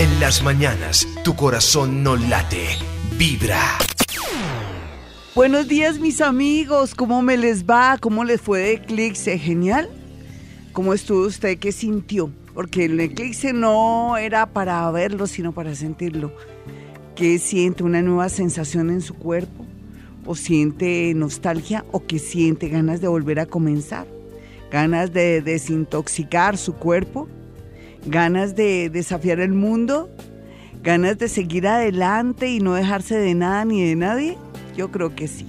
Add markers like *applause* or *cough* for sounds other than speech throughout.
En las mañanas, tu corazón no late, vibra. Buenos días mis amigos, ¿cómo me les va? ¿Cómo les fue de Eclipse? ¿Genial? ¿Cómo estuvo usted? ¿Qué sintió? Porque el eclipse no era para verlo, sino para sentirlo. ¿Qué siente? ¿Una nueva sensación en su cuerpo? ¿O siente nostalgia? ¿O que siente ganas de volver a comenzar? ¿Ganas de desintoxicar su cuerpo? ¿Ganas de desafiar el mundo? ¿Ganas de seguir adelante y no dejarse de nada ni de nadie? Yo creo que sí.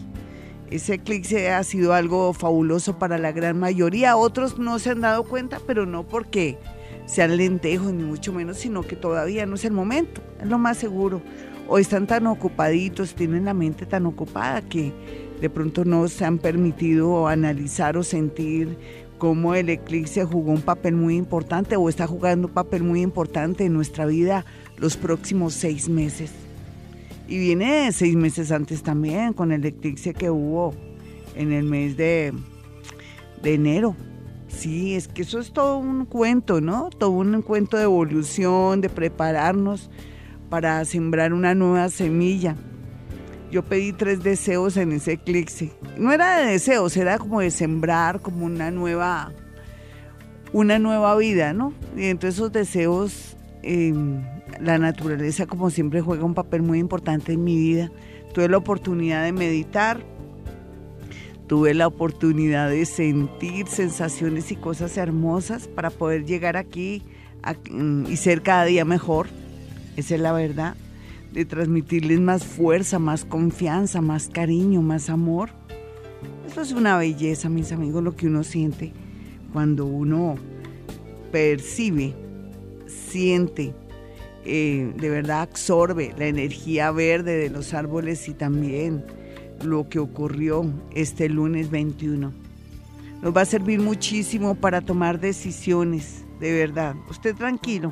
Ese eclipse ha sido algo fabuloso para la gran mayoría. Otros no se han dado cuenta, pero no porque sean lentejos, ni mucho menos, sino que todavía no es el momento. Es lo más seguro. O están tan ocupaditos, tienen la mente tan ocupada que de pronto no se han permitido analizar o sentir cómo el eclipse jugó un papel muy importante o está jugando un papel muy importante en nuestra vida los próximos seis meses. Y viene seis meses antes también con el eclipse que hubo en el mes de, de enero. Sí, es que eso es todo un cuento, ¿no? Todo un cuento de evolución, de prepararnos para sembrar una nueva semilla. Yo pedí tres deseos en ese eclipse. No era de deseos, era como de sembrar como una nueva, una nueva vida, ¿no? Y entre esos deseos em, la naturaleza, como siempre, juega un papel muy importante en mi vida. Tuve la oportunidad de meditar, tuve la oportunidad de sentir sensaciones y cosas hermosas para poder llegar aquí y ser cada día mejor. Esa es la verdad. De transmitirles más fuerza, más confianza, más cariño, más amor. Eso es una belleza, mis amigos, lo que uno siente cuando uno percibe, siente eh, de verdad absorbe la energía verde de los árboles y también lo que ocurrió este lunes 21. Nos va a servir muchísimo para tomar decisiones, de verdad. Usted tranquilo,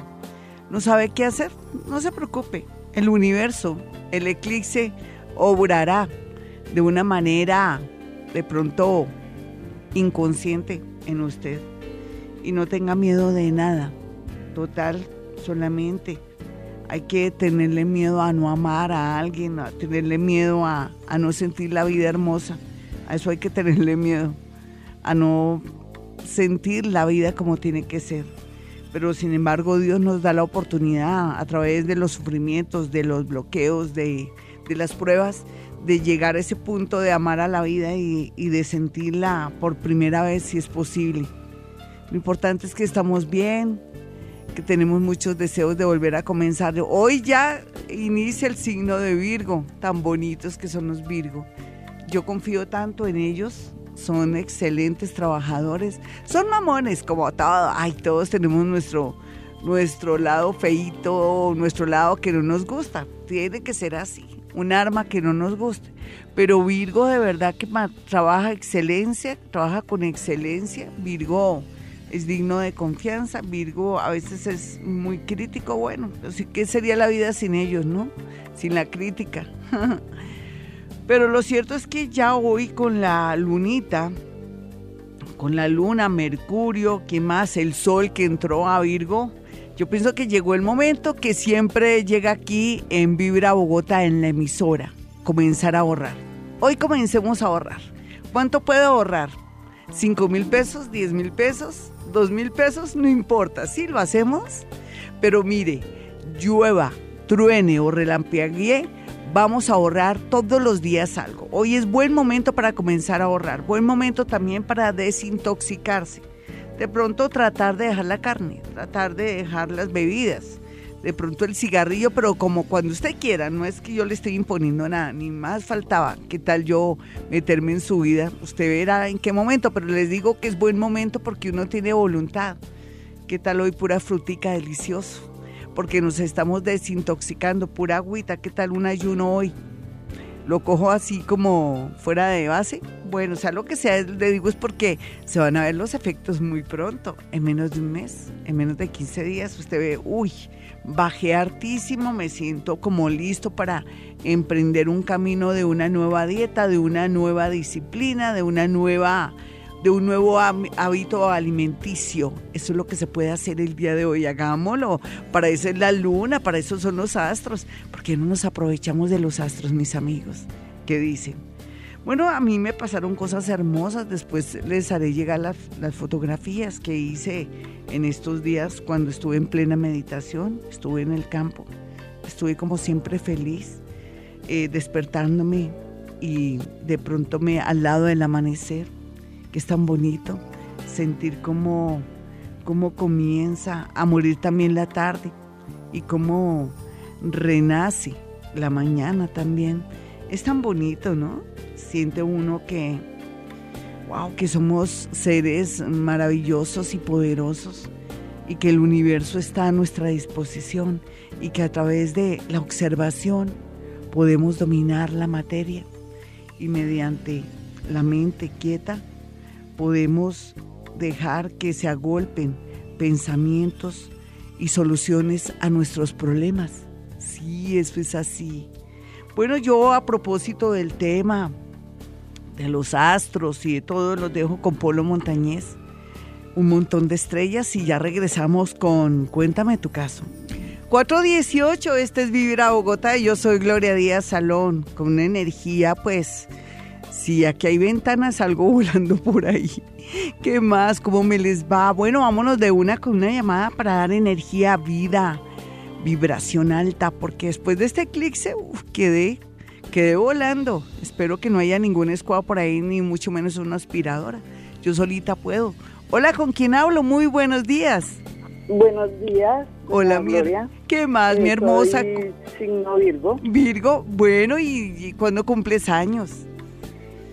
no sabe qué hacer, no se preocupe. El universo, el eclipse, obrará de una manera de pronto inconsciente en usted. Y no tenga miedo de nada. Total, solamente hay que tenerle miedo a no amar a alguien, a tenerle miedo a, no sentir la vida hermosa. A eso hay que tenerle miedo, a no sentir la vida como tiene que ser. Pero sin embargo Dios nos da la oportunidad a través de los sufrimientos, de los bloqueos, de, las pruebas, de llegar a ese punto de amar a la vida y, y de sentirla por primera vez si es posible. Lo importante es que estamos bien, que tenemos muchos deseos de volver a comenzar. Hoy ya inicia el signo de Virgo, tan bonitos que son los Virgo. Yo confío tanto en ellos, son excelentes trabajadores, son mamones como todo. Ay, todos tenemos nuestro, nuestro lado feito, nuestro lado que no nos gusta. Tiene que ser así, un arma que no nos guste. Pero Virgo de verdad que trabaja excelencia, trabaja con excelencia. Virgo es digno de confianza. Virgo a veces es muy crítico, bueno, así que sería la vida sin ellos, no? Sin la crítica. *laughs* Pero lo cierto es que ya hoy con la lunita, con la luna, Mercurio, que más el sol que entró a Virgo, yo pienso que llegó el momento que siempre llega aquí en Vibra Bogotá, en la emisora, comenzar a ahorrar. Hoy comencemos a ahorrar. ¿Cuánto puedo ahorrar? ¿5 mil pesos? ¿10 mil pesos? dos mil pesos, no importa, sí lo hacemos, pero mire, llueva, truene o relampaguee, vamos a ahorrar todos los días algo. Hoy es buen momento para comenzar a ahorrar, buen momento también para desintoxicarse. De pronto tratar de dejar la carne, tratar de dejar las bebidas, de pronto el cigarrillo, pero como cuando usted quiera, no es que yo le esté imponiendo nada, ni más faltaba. ¿Qué tal yo meterme en su vida? Usted verá en qué momento, pero les digo que es buen momento porque uno tiene voluntad. ¿Qué tal hoy pura frutica delicioso? Porque nos estamos desintoxicando, pura agüita. ¿Qué tal un ayuno hoy? Lo cojo así como fuera de base. Bueno, sea lo que sea, le digo es porque se van a ver los efectos muy pronto, en menos de un mes, en menos de 15 días. Usted ve, uy, bajé hartísimo, me siento como listo para emprender un camino de una nueva dieta, de una nueva disciplina, de una nueva de un nuevo hábito alimenticio. Eso es lo que se puede hacer el día de hoy. Hagámoslo. Para eso es la luna, para eso son los astros. ¿Por qué no nos aprovechamos de los astros, mis amigos? ¿Qué dicen? Bueno, a mí me pasaron cosas hermosas. Después les haré llegar las, fotografías que hice en estos días cuando estuve en plena meditación. Estuve en el campo. Estuve como siempre feliz, eh, despertándome y de pronto me al lado del amanecer que es tan bonito sentir cómo, cómo comienza a morir también la tarde y cómo renace la mañana también. Es tan bonito, ¿no? Siente uno que, wow, que somos seres maravillosos y poderosos y que el universo está a nuestra disposición y que a través de la observación podemos dominar la materia y mediante la mente quieta podemos dejar que se agolpen pensamientos y soluciones a nuestros problemas. Sí, eso es así. Bueno, yo a propósito del tema de los astros y de todo, los dejo con Polo Montañez. Un montón de estrellas y ya regresamos con Cuéntame tu caso. 418, este es Vivir a Bogotá y yo soy Gloria Díaz Salón, con una energía pues Sí, aquí hay ventanas, algo *laughs* volando por ahí. ¿Qué más? ¿Cómo me les va? Bueno, vámonos de una con una llamada para dar energía, vida, vibración alta, porque después de este eclipse, uf, quedé, quedé volando. Espero que no haya ningún escuadro por ahí, ni mucho menos una aspiradora. Yo solita puedo. Hola, ¿con quién hablo? Muy buenos días. Buenos días. Hola, mi ¿Qué más, mi hermosa? signo Virgo. Virgo, bueno, ¿y, y cuándo cumples años?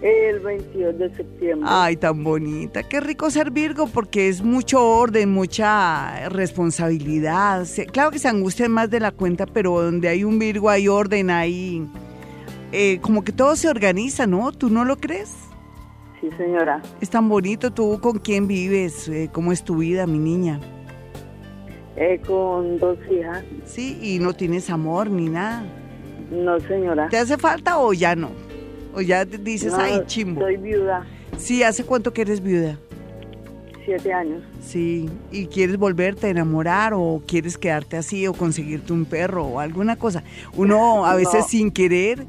El 22 de septiembre. Ay, tan bonita. Qué rico ser Virgo porque es mucho orden, mucha responsabilidad. Claro que se angustian más de la cuenta, pero donde hay un Virgo hay orden, hay... Eh, como que todo se organiza, ¿no? ¿Tú no lo crees? Sí, señora. Es tan bonito. ¿Tú con quién vives? Eh, ¿Cómo es tu vida, mi niña? Eh, con dos hijas. Sí, y no tienes amor ni nada. No, señora. ¿Te hace falta o ya no? ¿O ya dices, ay, chimbo? Soy viuda. Sí, ¿hace cuánto que eres viuda? Siete años. Sí, ¿y quieres volverte a enamorar o quieres quedarte así o conseguirte un perro o alguna cosa? Uno a *laughs* veces sin querer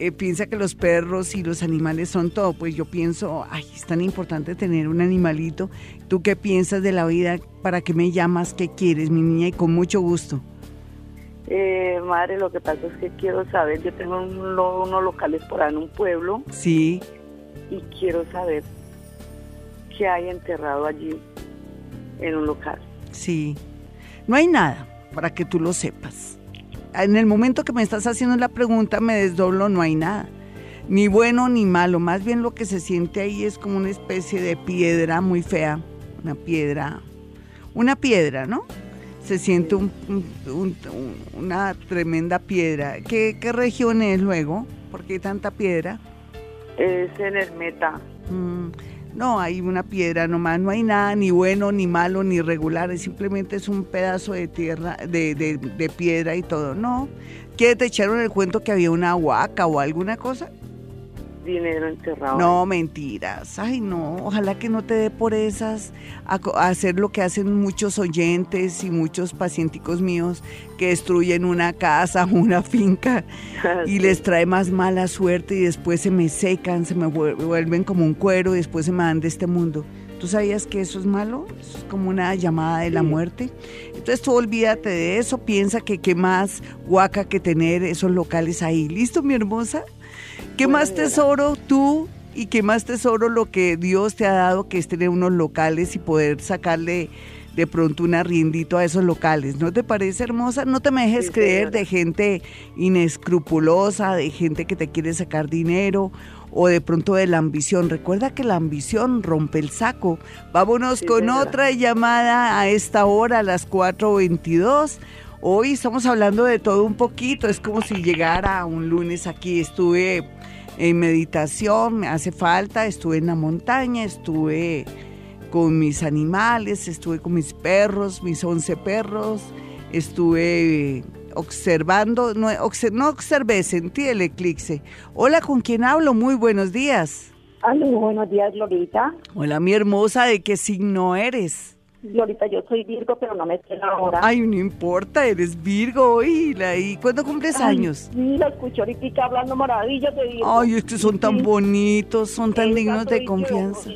eh, piensa que los perros y los animales son todo. Pues yo pienso, ay, es tan importante tener un animalito. ¿Tú qué piensas de la vida? ¿Para qué me llamas? ¿Qué quieres, mi niña? Y con mucho gusto. Eh, madre, lo que pasa es que quiero saber, yo tengo unos locales por ahí en un pueblo. Sí. Y quiero saber qué hay enterrado allí en un local. Sí. No hay nada, para que tú lo sepas. En el momento que me estás haciendo la pregunta, me desdoblo, no hay nada. Ni bueno ni malo. Más bien lo que se siente ahí es como una especie de piedra muy fea. Una piedra. Una piedra, ¿no? Se siente una tremenda piedra. ¿Qué, región es luego? ¿Por qué tanta piedra? Es en el Meta. Mm, no, hay una piedra nomás, no hay nada ni bueno, ni malo, ni regular, simplemente es un pedazo de tierra, de, de piedra y todo. No, ¿qué te echaron el cuento que había una huaca o alguna cosa? Dinero enterrado. No, mentiras. Ay, no. Ojalá que no te dé por esas a, hacer lo que hacen muchos oyentes y muchos pacienticos míos que destruyen una casa, *laughs* una finca y les trae más mala suerte y después se me secan, se me vuelven como un cuero y después se me dan de este mundo. ¿Tú sabías que eso es malo? es como una llamada de la muerte. Entonces tú olvídate de eso, piensa que qué más guaca que tener esos locales ahí. ¿Listo, mi hermosa? ¿Qué más tesoro tú y qué más tesoro lo que Dios te ha dado, que es tener unos locales y poder sacarle de pronto un arriendito a esos locales? ¿No te parece hermosa? No te me dejes creer de gente inescrupulosa, de gente que te quiere sacar dinero o de pronto de la ambición. Recuerda que la ambición rompe el saco. Vámonos con otra llamada a esta hora, a las 4.22. Hoy estamos hablando de todo un poquito, es como si llegara un lunes aquí, estuve en meditación, me hace falta, estuve en la montaña, estuve con mis animales, estuve con mis perros, mis 11 perros, estuve observando, no, no observé, sentí el eclipse. Hola, ¿con quién hablo? Muy buenos días. Aló, buenos días, Lolita. Hola, mi hermosa, ¿de qué signo eres? Lolita, yo soy Virgo, pero no me queda ahora. Ay, no importa, eres Virgo, y ¿y cuándo cumples años? Sí, la escucho ahorita hablando maravillas de Virgo. Ay, estos son tan bonitos, son tan dignos de confianza.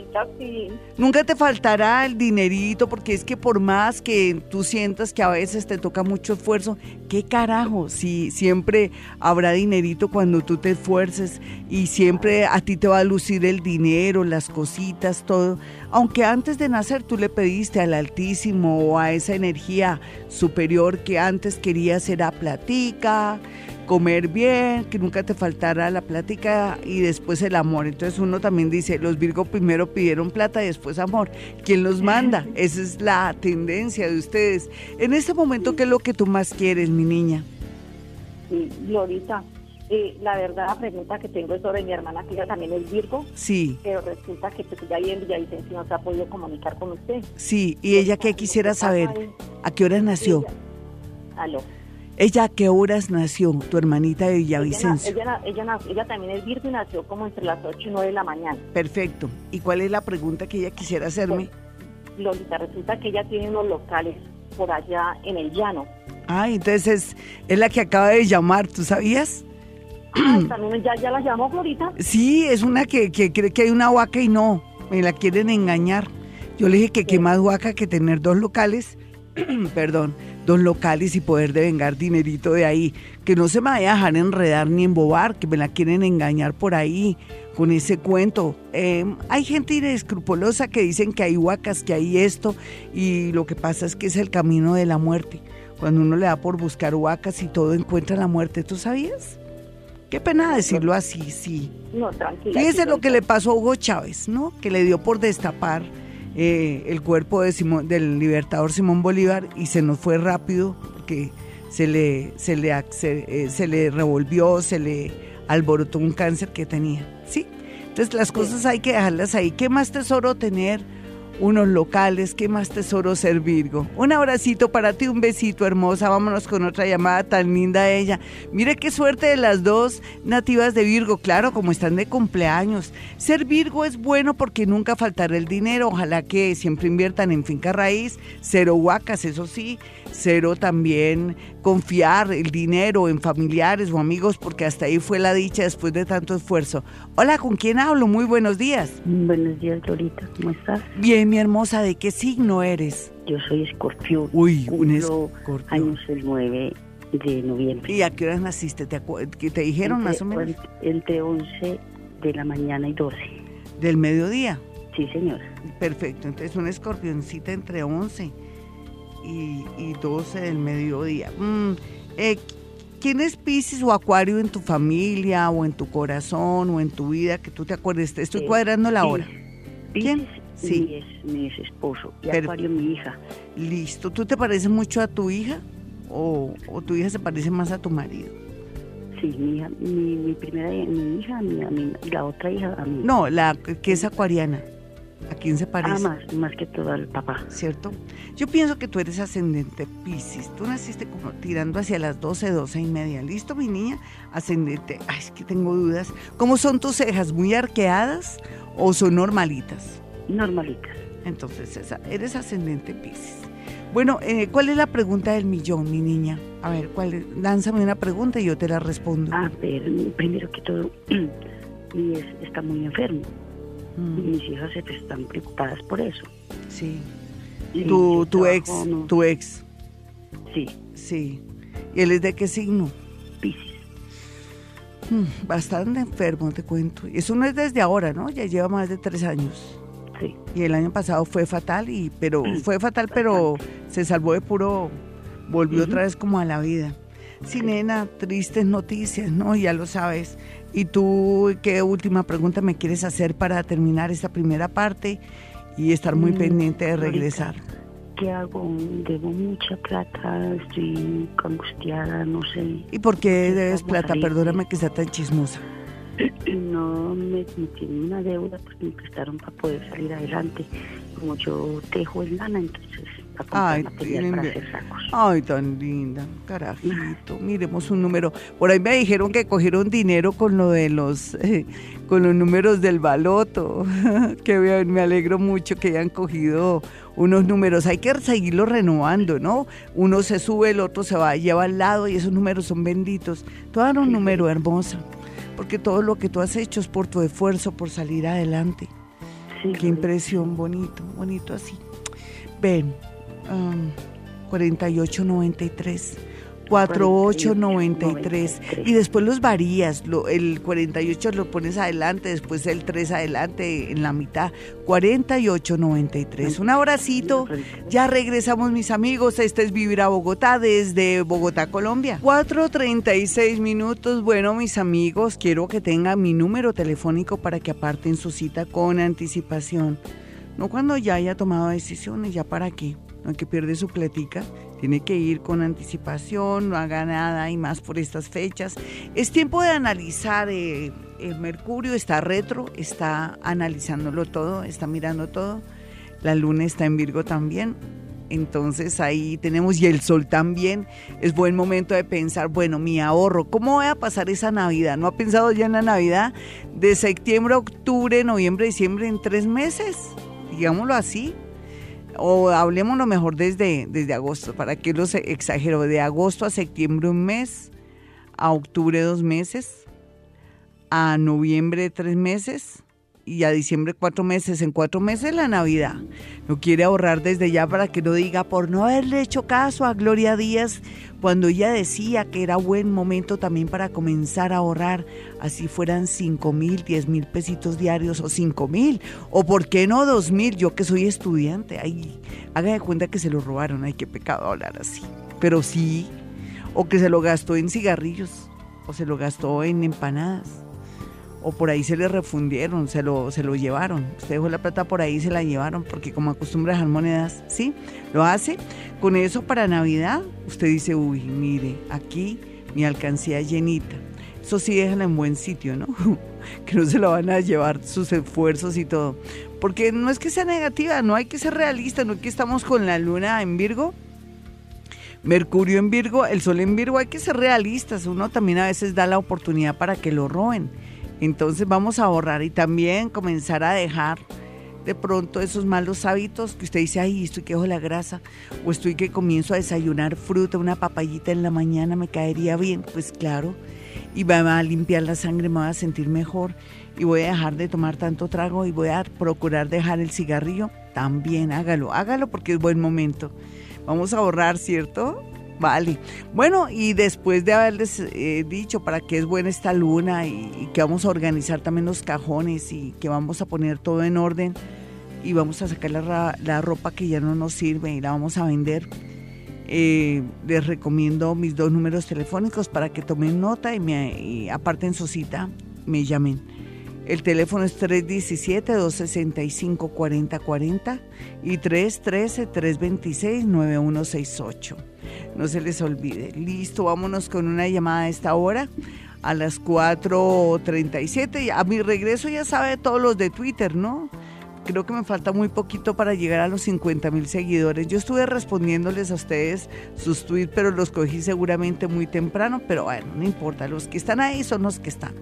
Nunca te faltará el dinerito, porque es que por más que tú sientas que a veces te toca mucho esfuerzo, ¿qué carajo? Si siempre habrá dinerito cuando tú te esfuerces y siempre a ti te va a lucir el dinero, las cositas, todo. Aunque antes de nacer tú le pediste al Altísimo o a esa energía superior que antes querías era platica, comer bien, que nunca te faltara la plática y después el amor. Entonces uno también dice, los Virgo primero pidieron plata y después amor. ¿Quién los manda? *laughs* Esa es la tendencia de ustedes. En este momento, ¿qué es lo que tú más quieres, mi niña? Sí, Glorita, eh, la verdad, la pregunta que tengo es sobre mi hermana, que ella también es Virgo. Sí. Pero resulta que pues, ya ahí en Villavicencio no se ha podido comunicar con usted. Sí, y ella qué quisiera saber, ¿a qué hora nació? aló. ¿Ella a qué horas nació, tu hermanita de Villavicencio? Ella, ella, ella, también es Virgo y nació como entre las 8 y 9 de la mañana. Perfecto. ¿Y cuál es la pregunta que ella quisiera hacerme? Pues, Lolita, resulta que ella tiene unos locales por allá en el llano. Ah, entonces es, la que acaba de llamar, ¿tú sabías? *clears throat* También ya, ya la llamó Florita. Sí, es una que, que cree que hay una huaca y no, me la quieren engañar. Yo le dije que qué más huaca que tener dos locales, *clears throat* perdón, dos locales y poder devengar dinerito de ahí. Que no se me vaya a dejar enredar ni embobar, que me la quieren engañar por ahí con ese cuento. Em, hay gente inescrupulosa que dicen que hay huacas, que hay esto, y lo que pasa es que es el camino de la muerte. Cuando uno le da por buscar huacas y todo encuentra la muerte, ¿tú sabías? Qué pena decirlo así, sí. No, tranquila. Fíjese lo que le pasó a Hugo Chávez, ¿no? Que le dio por destapar eh, el cuerpo de Simón, del libertador Simón Bolívar y se nos fue rápido porque se le, se le, eh, se, le revolvió, se le alborotó un cáncer que tenía. ¿sí? Entonces las cosas hay que dejarlas ahí. ¿Qué más tesoro tener? Unos locales, qué más tesoro ser Virgo. Un abracito para ti, un besito hermosa, vámonos con otra llamada tan linda ella. Mire qué suerte de las dos nativas de Virgo, claro, como están de cumpleaños. Ser Virgo es bueno porque nunca faltará el dinero, ojalá que siempre inviertan en finca raíz, cero huacas, eso sí, cero también confiar el dinero en familiares o amigos porque hasta ahí fue la dicha después de tanto esfuerzo. Hola, ¿con quién hablo? Muy buenos días. Buenos días, Lorita, ¿cómo estás? Bien, mi hermosa, ¿de qué signo eres? Yo soy escorpión. Uy, un escorpión. años el 9 de noviembre. ¿Y a qué hora naciste? ¿Te, te dijeron más o menos? Entre 11 de la mañana y 12. ¿Del mediodía? Sí, señora. Perfecto, entonces una escorpioncita entre 11 y, y 12 del mediodía. Mm, eh, ¿Quién es Pisces o Acuario en tu familia o en tu corazón o en tu vida que tú te acuerdes? Estoy cuadrando la hora. ¿Quién? Sí. mi esposo y Acuario mi hija. Listo. ¿Tú te pareces mucho a tu hija o, tu hija se parece más a tu marido? Sí, mi hija, mi, primera mi hija, mi, la otra hija a mí. No, la que es acuariana. ¿A quién se parece? Ah, más, más que todo al papá. ¿Cierto? Yo pienso que tú eres ascendente Pisces. Tú naciste como tirando hacia las 12, 12 y media. ¿Listo, mi niña? Ascendente. Ay, es que tengo dudas. ¿Cómo son tus cejas? ¿Muy arqueadas o son normalitas? Normalitas. Entonces, esa, eres ascendente Pisces. Bueno, eh, ¿cuál es la pregunta del millón, mi niña? A ver, ¿cuál es? lánzame una pregunta y yo te la respondo. A ver, primero que todo, *clears throat* está muy enfermo. Mm. Mis hijas están preocupadas por eso. Sí. tu, tu ex, tu ex. Sí. Sí. ¿Y él es de qué signo? Piscis. Mm, bastante enfermo, te cuento. Y eso no es desde ahora, ¿no? Ya lleva más de tres años. Sí. Y el año pasado fue fatal, y pero fue fatal, pero se salvó de puro, volvió otra vez como a la vida. Sí, nena, tristes noticias, ¿no? Ya lo sabes. ¿Y tú qué última pregunta me quieres hacer para terminar esta primera parte y estar muy mm, pendiente de regresar? ¿Qué hago? Debo mucha plata, estoy angustiada, no sé. ¿Y por qué debes plata? Perdóname que sea tan chismosa. No, me, tienen una deuda porque me prestaron para poder salir adelante. Como yo tejo en lana, entonces Ay, material tienen para be- hacer sacos. Ay, tan linda, carajito. *laughs* Miremos un número. Por ahí me dijeron que cogieron dinero con lo de los, eh, con los números del baloto. *laughs* que me alegro mucho que hayan cogido unos números. Hay que seguirlos renovando, ¿no? Uno se sube, el otro se va, lleva al lado y esos números son benditos. Tú dan un número hermosa, porque todo lo que tú has hecho es por tu esfuerzo, por salir adelante. Sí, Qué impresión, bonito, bonito así. Ven, um, 4893. 4893 y después los varías, lo- el 48 lo pones adelante, después el 3 adelante en la mitad, 4893. Un abracito, ya regresamos mis amigos, este es Vivir a Bogotá desde Bogotá, Colombia. 4.36 minutos, bueno mis amigos, quiero que tengan mi número telefónico para que aparten su cita con anticipación. No cuando ya haya tomado decisiones, ya para qué, no que pierde su platica, tiene que ir con anticipación, no haga nada y más por estas fechas. Es tiempo de analizar, eh, el Mercurio está retro, está analizándolo todo, está mirando todo, la luna está en Virgo también, entonces ahí tenemos, y el sol también, es buen momento de pensar, bueno, mi ahorro, ¿cómo voy a pasar esa Navidad? ¿No ha pensado ya en la Navidad de septiembre, octubre, noviembre, diciembre, en tres meses? Digámoslo así. O hablemoslo mejor desde, desde agosto, ¿para qué los exagero? De agosto a septiembre un mes, a octubre dos meses, a noviembre tres meses y a diciembre cuatro meses. En cuatro meses la Navidad. No quiere ahorrar desde ya para que no diga por no haberle hecho caso a Gloria Díaz cuando ella decía que era buen momento también para comenzar a ahorrar, así fueran cinco mil, diez mil pesitos diarios o cinco mil, o por qué no dos mil, yo que soy estudiante, ay, haga de cuenta que se lo robaron, ay, qué pecado hablar así, pero sí, o que se lo gastó en cigarrillos, o se lo gastó en empanadas, o por ahí se le refundieron, se lo, se lo llevaron. Usted dejó la plata por ahí y se la llevaron, porque como acostumbra dejar monedas, ¿sí? Lo hace. Con eso para Navidad, usted dice, uy, mire, aquí mi alcancía llenita. Eso sí, déjala en buen sitio, ¿no? *laughs* que no se lo van a llevar sus esfuerzos y todo. Porque no es que sea negativa, no hay que ser realista, no es que estamos con la luna en Virgo. Mercurio en Virgo, el Sol en Virgo, hay que ser realistas. Uno también a veces da la oportunidad para que lo roben. Entonces vamos a ahorrar y también comenzar a dejar de pronto esos malos hábitos que usted dice, ay, estoy que dejo la grasa, o estoy que comienzo a desayunar fruta, una papayita en la mañana me caería bien. Pues claro, y va a limpiar la sangre, me voy a sentir mejor y voy a dejar de tomar tanto trago y voy a procurar dejar el cigarrillo. También hágalo, hágalo porque es buen momento. Vamos a ahorrar, ¿cierto? Vale. Bueno, y después de haberles eh, dicho para qué es buena esta luna y, que vamos a organizar también los cajones y que vamos a poner todo en orden y vamos a sacar la, la ropa que ya no nos sirve y la vamos a vender, eh, les recomiendo mis dos números telefónicos para que tomen nota y, me, y aparten su cita, me llamen. El teléfono es 317-265-4040 y 313-326-9168. No se les olvide. Listo, vámonos con una llamada a esta hora, a las 4.37. A mi regreso ya sabe todos los de Twitter, ¿no? Creo que me falta muy poquito para llegar a los 50 mil seguidores. Yo estuve respondiéndoles a ustedes sus tweets, pero los cogí seguramente muy temprano, pero bueno, no importa. Los que están ahí son los que están.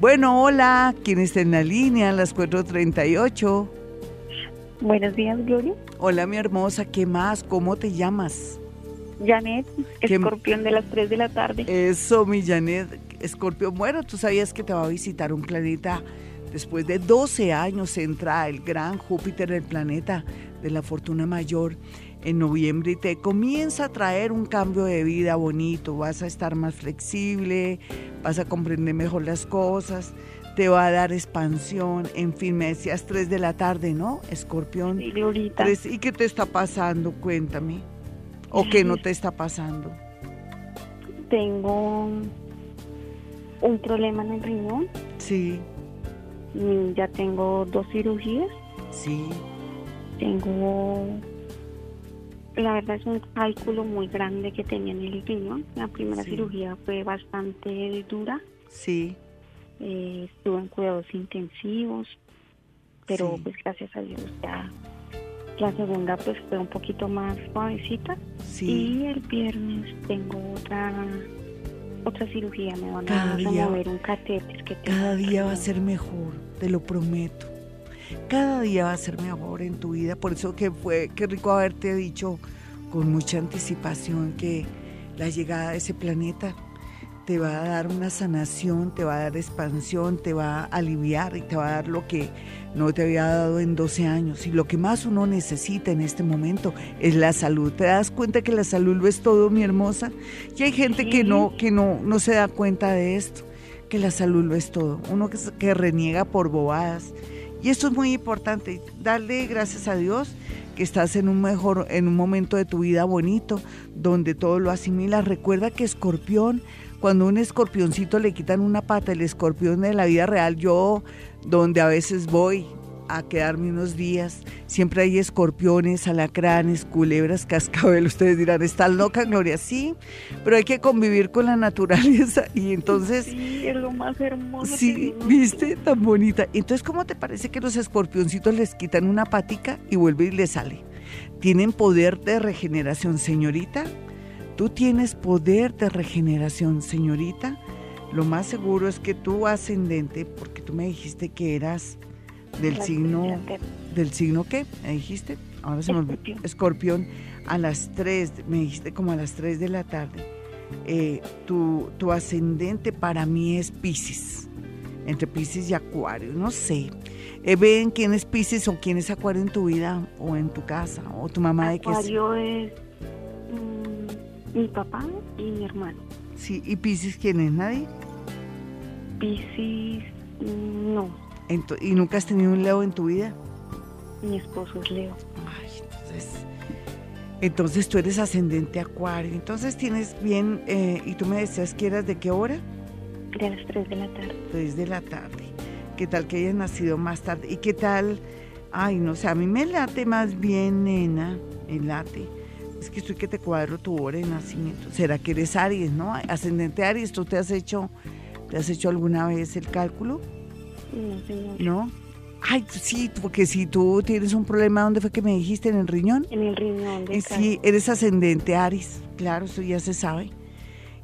Bueno, hola, ¿quién está en la línea? A las 4.38. Buenos días, Gloria. Hola, mi hermosa, ¿qué más? ¿Cómo te llamas? Janet, ¿Qué- escorpión de las 3 de la tarde. Eso, mi Janet, Escorpio. Bueno, tú sabías que te va a visitar un planeta después de 12 años. Entra el gran Júpiter, el planeta de la fortuna mayor, en noviembre y te comienza a traer un cambio de vida bonito. Vas a estar más flexible, vas a comprender mejor las cosas, te va a dar expansión. En fin, me decías 3 de la tarde, ¿no? Escorpión. Sí, Glorita. ¿Y qué te está pasando? Cuéntame. ¿O qué no te está pasando? Tengo un problema en el riñón. Sí, y Ya tengo dos cirugías. sí. Tengo, la verdad es un cálculo muy grande que tenía en el riñón. La primera Sí. cirugía fue bastante dura. Sí, Eh, estuve en cuidados intensivos, pero Sí. pues gracias a Dios ya La segunda pues fue un poquito más suavecita. Sí. Y el viernes tengo otra otra cirugía, me van a día- remover un catéter que tengo. Cada día va a ser mejor, te lo prometo. Cada día va a ser mejor en tu vida. Por eso que fue, qué rico haberte dicho con mucha anticipación que la llegada de ese planeta te va a dar una sanación, te va a dar expansión, te va a aliviar y te va a dar lo que no te había dado en 12 años. Y lo que más uno necesita en este momento es la salud. ¿Te das cuenta que la salud lo es todo, mi hermosa? Y hay gente que no, que no, no se da cuenta de esto, que la salud lo es todo. Uno que, que reniega por bobadas. Y esto es muy importante, darle gracias a Dios que estás en un mejor, en un momento de tu vida bonito, donde todo lo asimilas. Recuerda que escorpión, cuando un escorpioncito le quitan una pata, el escorpión de la vida real, yo donde a veces voy a quedarme unos días, siempre hay escorpiones, alacranes, culebras, *laughs* cascabel. Ustedes dirán, ¿estás loca, Gloria? Sí, pero hay que convivir con la naturaleza y entonces... Sí, es lo más hermoso. Sí, viste, tan bonita. Entonces, ¿cómo te parece que los escorpioncitos les quitan una patica y vuelve y les sale? Tienen poder de regeneración, señorita. Tú tienes poder de regeneración, señorita. Lo más seguro es que tu ascendente, porque tú me dijiste que eras del La signo, del signo qué, me dijiste, ahora se me olvidó, Escorpión. escorpión, a las 3, me dijiste como a las 3 de la tarde. Eh, tu, tu ascendente para mí es Pisces, entre Pisces y Acuario, no sé. Eh, ven quién es Pisces o quién es Acuario en tu vida o en tu casa o tu mamá de qué es. Acuario es mm, mi papá y mi hermano. Sí, y Pisces quién es, nadie. Piscis, mm, no, ¿Y nunca has tenido un Leo en tu vida? mi esposo es Leo. Ay, entonces, entonces tú eres ascendente Acuario. Entonces tienes bien, eh, y tú me decías que eras de qué hora? De las 3 de la tarde. 3 de la tarde. ¿Qué tal que hayas nacido más tarde? ¿Y qué tal? Ay, no sé, a mí me late más bien, nena, me late. Es que estoy que te cuadro tu hora de nacimiento. ¿Será que eres Aries, no? Ascendente Aries, ¿tú te has hecho, te has hecho alguna vez el cálculo? No, señor. ¿No? Ay, sí, porque si tú tienes un problema, ¿dónde fue que me dijiste? ¿En el riñón? En el riñón de Eh, Sí, eres ascendente Aries, claro, eso ya se sabe.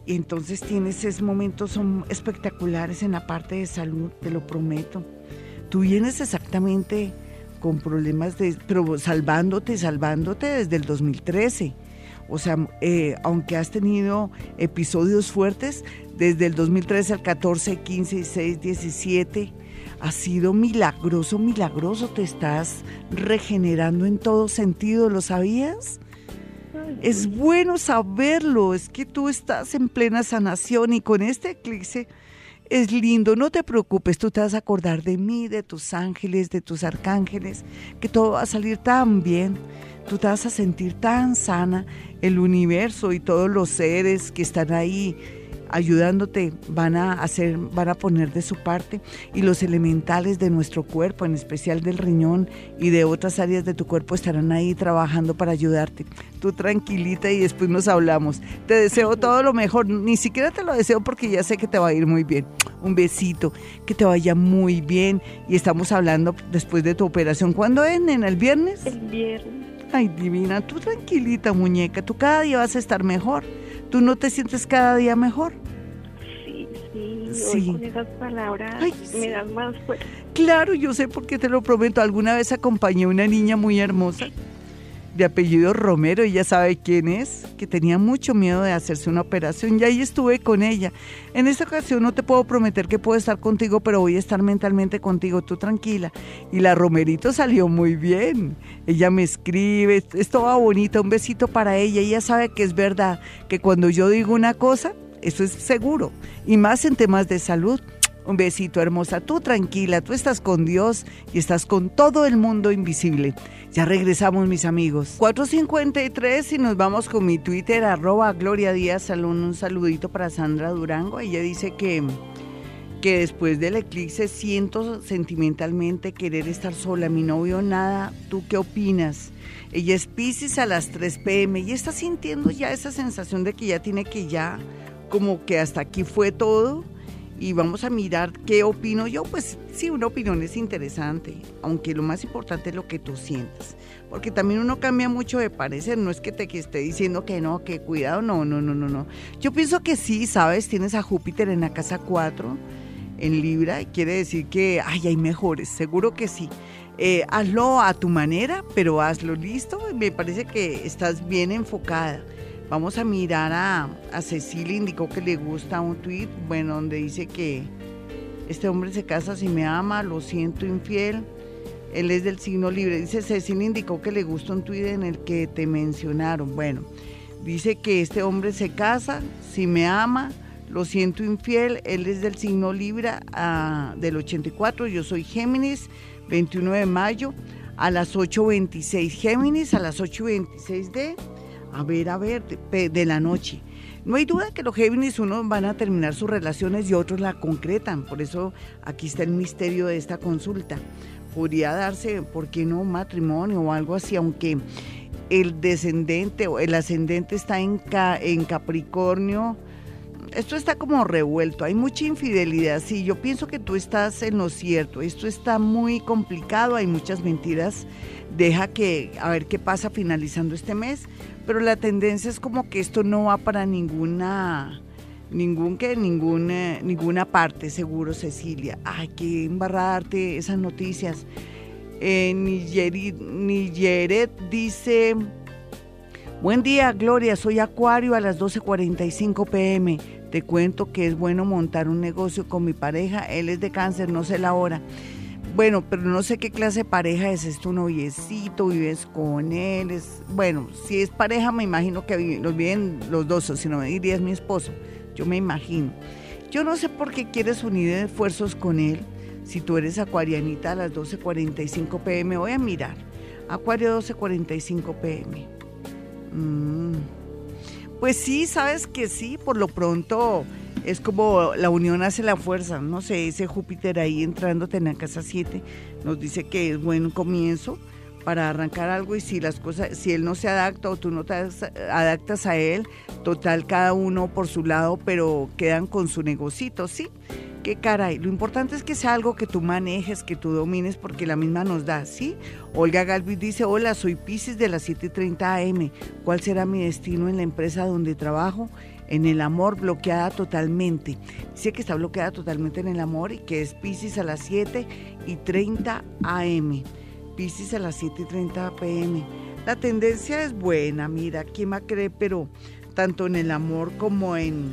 Y entonces tienes esos momentos, son espectaculares en la parte de salud, te lo prometo. Tú vienes exactamente con problemas de, pero salvándote, salvándote desde el 2013. O sea, eh, aunque has tenido episodios fuertes, desde el 2013 al 14, 15, 16, 17, ha sido milagroso, milagroso. Te estás regenerando en todo sentido, ¿lo sabías? Es bueno saberlo, es que tú estás en plena sanación y con este eclipse es lindo, no te preocupes, tú te vas a acordar de mí, de tus ángeles, de tus arcángeles, que todo va a salir tan bien, tú te vas a sentir tan sana, el universo y todos los seres que están ahí ayudándote van a hacer, van a poner de su parte y los elementales de nuestro cuerpo, en especial del riñón y de otras áreas de tu cuerpo estarán ahí trabajando para ayudarte. Tú tranquilita y después nos hablamos. Te deseo todo lo mejor, ni siquiera te lo deseo porque ya sé que te va a ir muy bien. Un besito, que te vaya muy bien y estamos hablando después de tu operación. ¿Cuándo es, nena? ¿El viernes? El viernes. Ay, divina, tú tranquilita, muñeca, tú cada día vas a estar mejor. ¿Tú no te sientes cada día mejor? Sí, sí. Sí. Hoy con esas palabras Ay, sí. me dan más fuerza. Claro, yo sé por qué te lo prometo. Alguna vez acompañé a una niña muy hermosa de apellido Romero, ella sabe quién es, que tenía mucho miedo de hacerse una operación y ahí estuve con ella. En esta ocasión no te puedo prometer que puedo estar contigo, pero voy a estar mentalmente contigo, tú tranquila. Y la Romerito salió muy bien. Ella me escribe, es toda bonita, un besito para ella. Ella sabe que es verdad, que cuando yo digo una cosa, eso es seguro. Y más en temas de salud. Un besito hermosa, tú tranquila, tú estás con Dios y estás con todo el mundo invisible. Ya regresamos mis amigos. 4.53 y nos vamos con mi Twitter, arroba Gloria Díaz Salón. Un saludito para Sandra Durango. Ella dice que, que después del eclipse siento sentimentalmente querer estar sola. Mi novio nada, ¿tú qué opinas? Ella es Pisces a las 3 pm y está sintiendo ya esa sensación de que ya tiene que ya, como que hasta aquí fue todo y vamos a mirar qué opino yo. Pues sí, una opinión es interesante, aunque lo más importante es lo que tú sientas. Porque también uno cambia mucho de parecer, no es que te esté diciendo que no, que cuidado, no, no, no, no, no. Yo pienso que sí, sabes, tienes a Júpiter en la casa 4, en Libra, y quiere decir que, ay, hay mejores, seguro que sí. Eh, hazlo a tu manera, pero hazlo listo. Me parece que estás bien enfocada. Vamos a mirar a, Cecilia, indicó que le gusta un tweet, bueno, donde dice que este hombre se casa si me ama, lo siento infiel. Él es del signo libre. Dice Cecilia indicó que le gusta un tweet en el que te mencionaron. Bueno, dice que este hombre se casa si me ama, lo siento infiel. Él es del signo Libra ah, del 84. Yo soy Géminis, 21 de mayo a las 8.26. Géminis a las 8.26 de a ver, a ver, de, la noche. No hay duda que los Géminis unos van a terminar sus relaciones y otros la concretan. Por eso aquí está el misterio de esta consulta. Podría darse, ¿por qué no? Matrimonio o algo así, aunque el descendente o el ascendente está en, en Capricornio. Esto está como revuelto, hay mucha infidelidad. Sí, yo pienso que tú estás en lo cierto. Esto está muy complicado, hay muchas mentiras. Deja que, a ver qué pasa finalizando este mes pero la tendencia es como que esto no va para ninguna ningún que ninguna ninguna parte seguro Cecilia. Ay qué embarrarte esas noticias. Eh, Nigeret dice buen día Gloria soy Acuario a las 12:45 pm te cuento que es bueno montar un negocio con mi pareja él es de cáncer no sé la hora bueno, pero no sé qué clase de pareja es esto, noviecito, vives con él, es, bueno, si es pareja me imagino que los los dos, o si no me diría es mi esposo, yo me imagino. Yo no sé por qué quieres unir esfuerzos con él, si tú eres acuarianita a las 12.45 pm, voy a mirar, acuario 12.45 pm. Mm. Pues sí, sabes que sí, por lo pronto es como la unión hace la fuerza, no sé, ese Júpiter ahí entrándote en la casa 7 nos dice que es buen comienzo para arrancar algo y si las cosas, si él no se adapta o tú no te adaptas a él, total cada uno por su lado, pero quedan con su negocito, ¿sí? Qué caray, lo importante es que sea algo que tú manejes, que tú domines, porque la misma nos da, ¿sí? Olga Galvis dice, hola, soy Pisces de las 7.30 am, ¿cuál será mi destino en la empresa donde trabajo? En el amor bloqueada totalmente. Dice que está bloqueada totalmente en el amor y que es Pisces a las 7 y 30 AM. Pisces a las 7 y 30 PM. La tendencia es buena, mira, ¿quién va a creer? Pero tanto en el amor como en,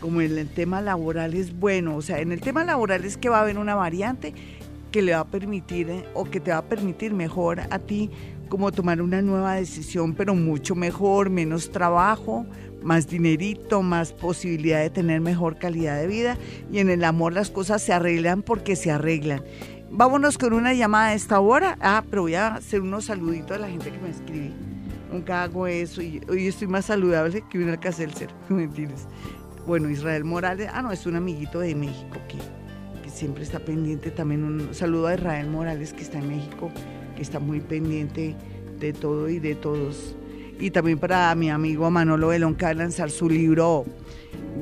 como en el tema laboral es bueno. O sea, en el tema laboral es que va a haber una variante que le va a permitir eh, o que te va a permitir mejor a ti como tomar una nueva decisión, pero mucho mejor, menos trabajo, más dinerito, más posibilidad de tener mejor calidad de vida y en el amor las cosas se arreglan porque se arreglan. Vámonos con una llamada a esta hora. Ah, pero voy a hacer unos saluditos a la gente que me escribe. Nunca hago eso y hoy estoy más saludable que una ser *laughs* Mentiras. Bueno, Israel Morales, ah, no, es un amiguito de México que, que siempre está pendiente. También un saludo a Israel Morales que está en México, que está muy pendiente de todo y de todos y también para mi amigo Manolo va a lanzar su libro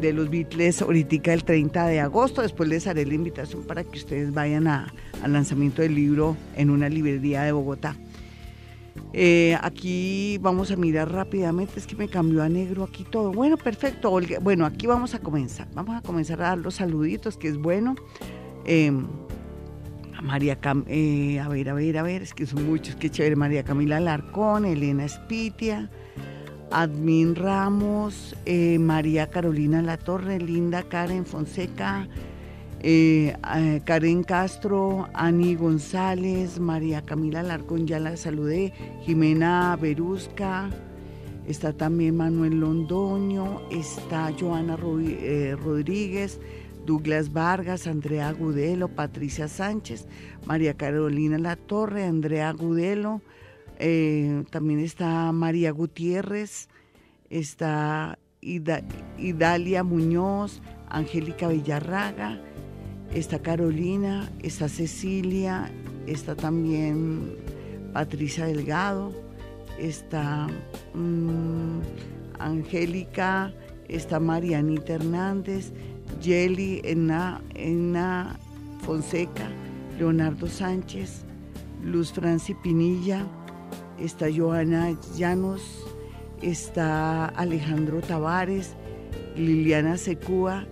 de los Beatles ahorita el 30 de agosto. Después les haré la invitación para que ustedes vayan al lanzamiento del libro en una librería de Bogotá. Eh, aquí vamos a mirar rápidamente, es que me cambió a negro aquí todo. Bueno, perfecto, Bueno, aquí vamos a comenzar. Vamos a comenzar a dar los saluditos, que es bueno. María Cam eh, a ver, a ver, a ver, es que son muchos, qué chévere, María Camila Larcón, Elena Espitia, Admin Ramos, eh, María Carolina Latorre, Linda Karen Fonseca, eh, Karen Castro, Ani González, María Camila Larcón, ya la saludé, Jimena Berusca, está también Manuel Londoño, está Joana Rodríguez, Douglas Vargas, Andrea Agudelo, Patricia Sánchez, María Carolina La Torre, Andrea Agudelo, eh, también está María Gutiérrez, está Idalia Muñoz, Angélica Villarraga, está Carolina, está Cecilia, está también Patricia Delgado, está mm, Angélica, está Marianita Hernández, Yeli, Enna, Enna Fonseca, Leonardo Sánchez, Luz Franci Pinilla, está Joana Llanos, está Alejandro Tavares, Liliana Secúa,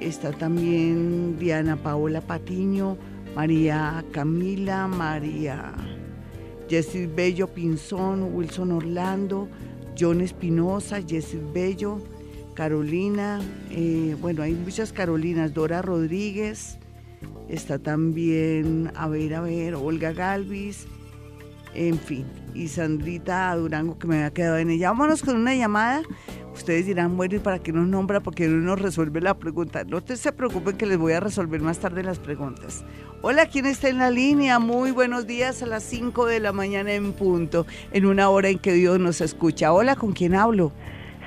está también Diana Paola Patiño, María Camila, María Jessie Bello Pinzón, Wilson Orlando, John Espinosa, Jessie Bello, Carolina, eh, bueno, hay muchas Carolinas, Dora Rodríguez, está también, a ver, a ver, Olga Galvis, en fin, y Sandrita Durango que me había quedado en ella. Vámonos con una llamada. Ustedes dirán, bueno, ¿y para qué nos nombra? Porque no nos resuelve la pregunta. No te se preocupen que les voy a resolver más tarde las preguntas. Hola, ¿quién está en la línea? Muy buenos días a las 5 de la mañana en punto, en una hora en que Dios nos escucha. Hola, ¿con quién hablo?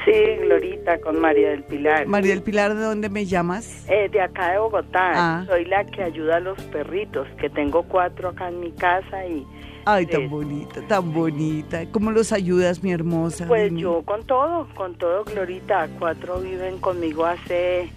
Sí, Glorita, con María del Pilar. María del Pilar, ¿de dónde me llamas? Eh, de acá de Bogotá. Ah. Soy la que ayuda a los perritos, que tengo cuatro acá en mi casa y... Ay, tan bonita, tan bonita. ¿Cómo los ayudas, mi hermosa? Pues Dime. yo con todo, con todo, Glorita. Cuatro viven conmigo hace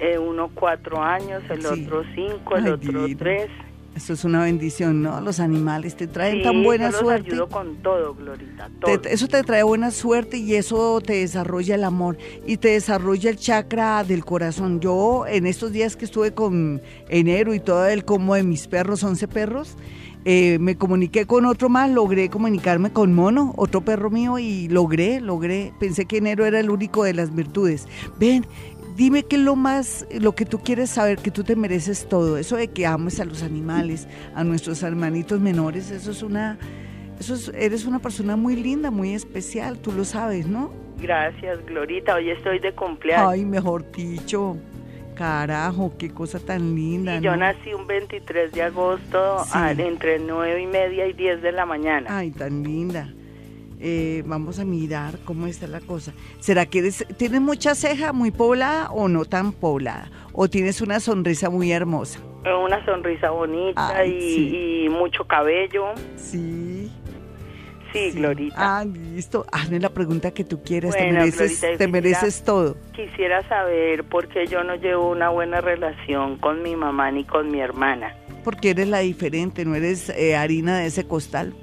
eh, uno cuatro años, el Sí. otro cinco, el Ay, otro tres. Eso es una bendición, ¿no? Los animales te traen Sí, tan buena yo suerte. ayudo con todo, Glorita, Te- eso te trae buena suerte y eso te desarrolla el amor y te desarrolla el chakra del corazón. Yo en estos días que estuve con enero y todo el como de mis perros, 11 perros, eh, me comuniqué con otro más, logré comunicarme con Mono, otro perro mío y logré, logré. Pensé que enero era el único de las virtudes. Ven. Dime qué es lo más, lo que tú quieres saber, que tú te mereces todo. Eso de que ames a los animales, a nuestros hermanitos menores, eso es una, eso es- eres una persona muy linda, muy especial, tú lo sabes, ¿no? Gracias, Glorita. Hoy estoy de cumpleaños. Ay, mejor dicho, carajo, qué cosa tan linda. Yo nací un 23 de agosto Sí. a- entre nueve y media y 10 de la mañana. Ay, tan linda. Eh, vamos a mirar cómo está la cosa. ¿Será que eres, tienes mucha ceja muy poblada o no tan poblada? ¿O tienes una sonrisa muy hermosa? Una sonrisa bonita Ay, y, sí. y mucho cabello. Sí. Sí, Glorita. Ah, listo. Hazme la pregunta que tú quieras. te mereces, Glorita, te mereces todo. Quisiera saber por qué yo no llevo una buena relación con mi mamá ni con mi hermana. porque eres la diferente, no eres eh, harina de ese costal,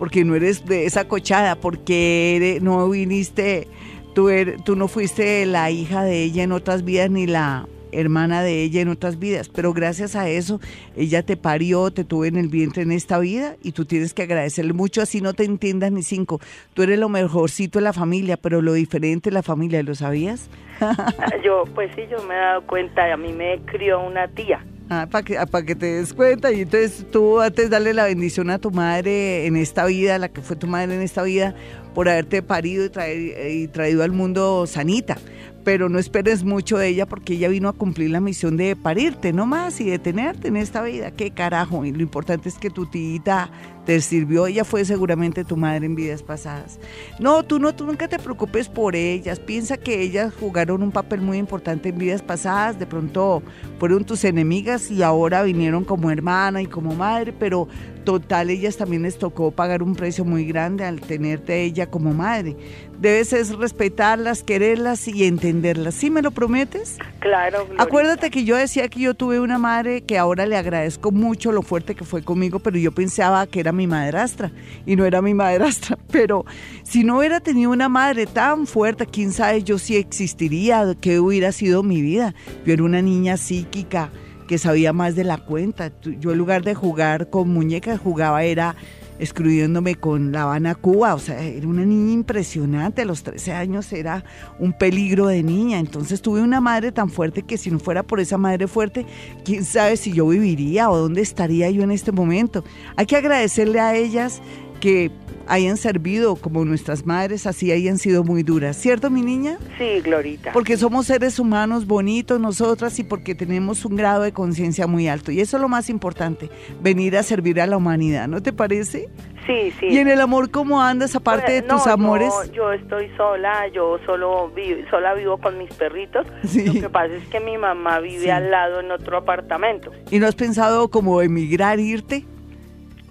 porque no eres de esa cochada, porque eres- no viniste, tú, eres- tú no fuiste la hija de ella en otras vidas ni la hermana de ella en otras vidas, pero gracias a eso ella te parió, te tuvo en el vientre en esta vida y tú tienes que agradecerle mucho, así no te entiendas ni cinco. Tú eres lo mejorcito de la familia, pero lo diferente de la familia, ¿lo sabías? *laughs* Yo, pues sí, yo me he dado cuenta, a mí me crió una tía. Ah, para que, para que te des cuenta. Y entonces tú antes darle la bendición a tu madre en esta vida, la que fue tu madre en esta vida, por haberte parido y, traer- y traído al mundo sanita. Pero no esperes mucho de ella porque ella vino a cumplir la misión de parirte, no más, y de tenerte en esta vida. Qué carajo. Y lo importante es que tu tita te sirvió. Ella fue seguramente tu madre en vidas pasadas. No, tú no, tú nunca te preocupes por ellas. Piensa que ellas jugaron un papel muy importante en vidas pasadas. De pronto fueron tus enemigas y ahora vinieron como hermana y como madre, pero total, ellas también les tocó pagar un precio muy grande al tenerte ella como madre. Debes es respetarlas, quererlas y entenderlas. ¿Sí me lo prometes? Claro, Glorita. Acuérdate que yo decía que yo tuve una madre que ahora le agradezco mucho lo fuerte que fue conmigo, pero yo pensaba que era mi madrastra y no era mi madrastra. *laughs* Pero si no hubiera tenido una madre tan fuerte, quién sabe yo si existiría, qué hubiera sido mi vida. Yo era una niña psíquica que sabía más de la cuenta. Yo en lugar de jugar con muñecas, jugaba era escribiéndome con La Habana, Cuba. O sea, era una niña impresionante. A los 13 años era un peligro de niña. Entonces tuve una madre tan fuerte que si no fuera por esa madre fuerte, quién sabe si yo viviría o dónde estaría yo en este momento. Hay que agradecerle a ellas que hayan servido como nuestras madres, así hayan sido muy duras. ¿Cierto, mi niña? Sí, Glorita. Porque somos seres humanos bonitos nosotras y porque tenemos un grado de conciencia muy alto. Y eso es lo más importante, venir a servir a la humanidad, ¿no te parece? Sí, sí. Y en el amor, ¿cómo andas aparte de Pues, no, tus amores? Yo, yo estoy sola, yo solo vivo, sola vivo con mis perritos. Sí. Lo que pasa es que mi mamá vive Sí. al lado en otro apartamento. ¿Y no has pensado como emigrar, irte?